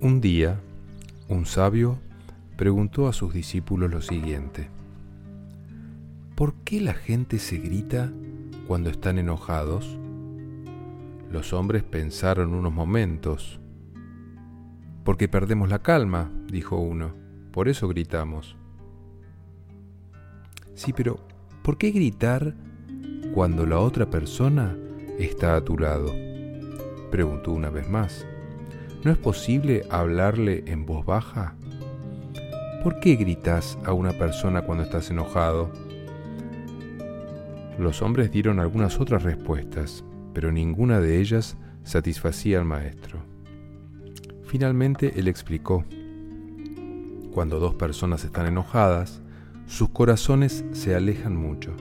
Un día, un sabio preguntó a sus discípulos lo siguiente. ¿Por qué la gente se grita cuando están enojados? Los hombres pensaron unos momentos. Porque perdemos la calma, dijo uno. Por eso gritamos. Sí, pero ¿por qué gritar cuando la otra persona está a tu lado? Preguntó una vez más. ¿No es posible hablarle en voz baja? ¿Por qué gritas a una persona cuando estás enojado? Los hombres dieron algunas otras respuestas, pero ninguna de ellas satisfacía al maestro. Finalmente él explicó, cuando dos personas están enojadas, sus corazones se alejan mucho.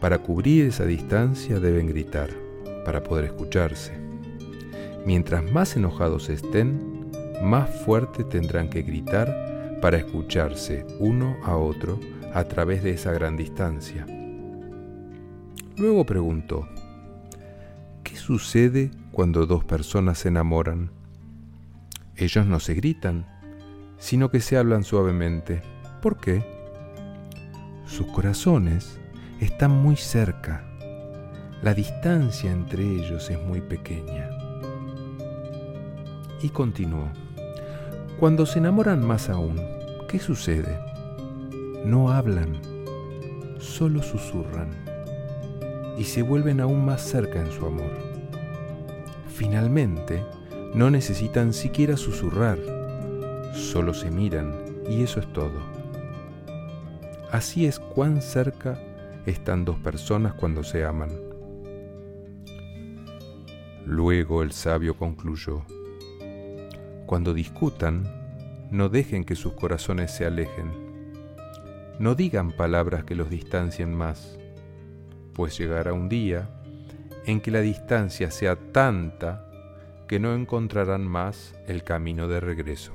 Para cubrir esa distancia deben gritar, para poder escucharse. Mientras más enojados estén, más fuerte tendrán que gritar para escucharse uno a otro a través de esa gran distancia. Luego preguntó, ¿qué sucede cuando dos personas se enamoran? Ellos no se gritan, sino que se hablan suavemente. ¿Por qué? Sus corazones están muy cerca. La distancia entre ellos es muy pequeña. Y continuó. Cuando se enamoran más aún, ¿qué sucede? No hablan, solo susurran y se vuelven aún más cerca en su amor. Finalmente, no necesitan siquiera susurrar, solo se miran y eso es todo. Así es cuán cerca están dos personas cuando se aman. Luego el sabio concluyó, cuando discutan, no dejen que sus corazones se alejen. No digan palabras que los distancien más, pues llegará un día en que la distancia sea tanta que no encontrarán más el camino de regreso.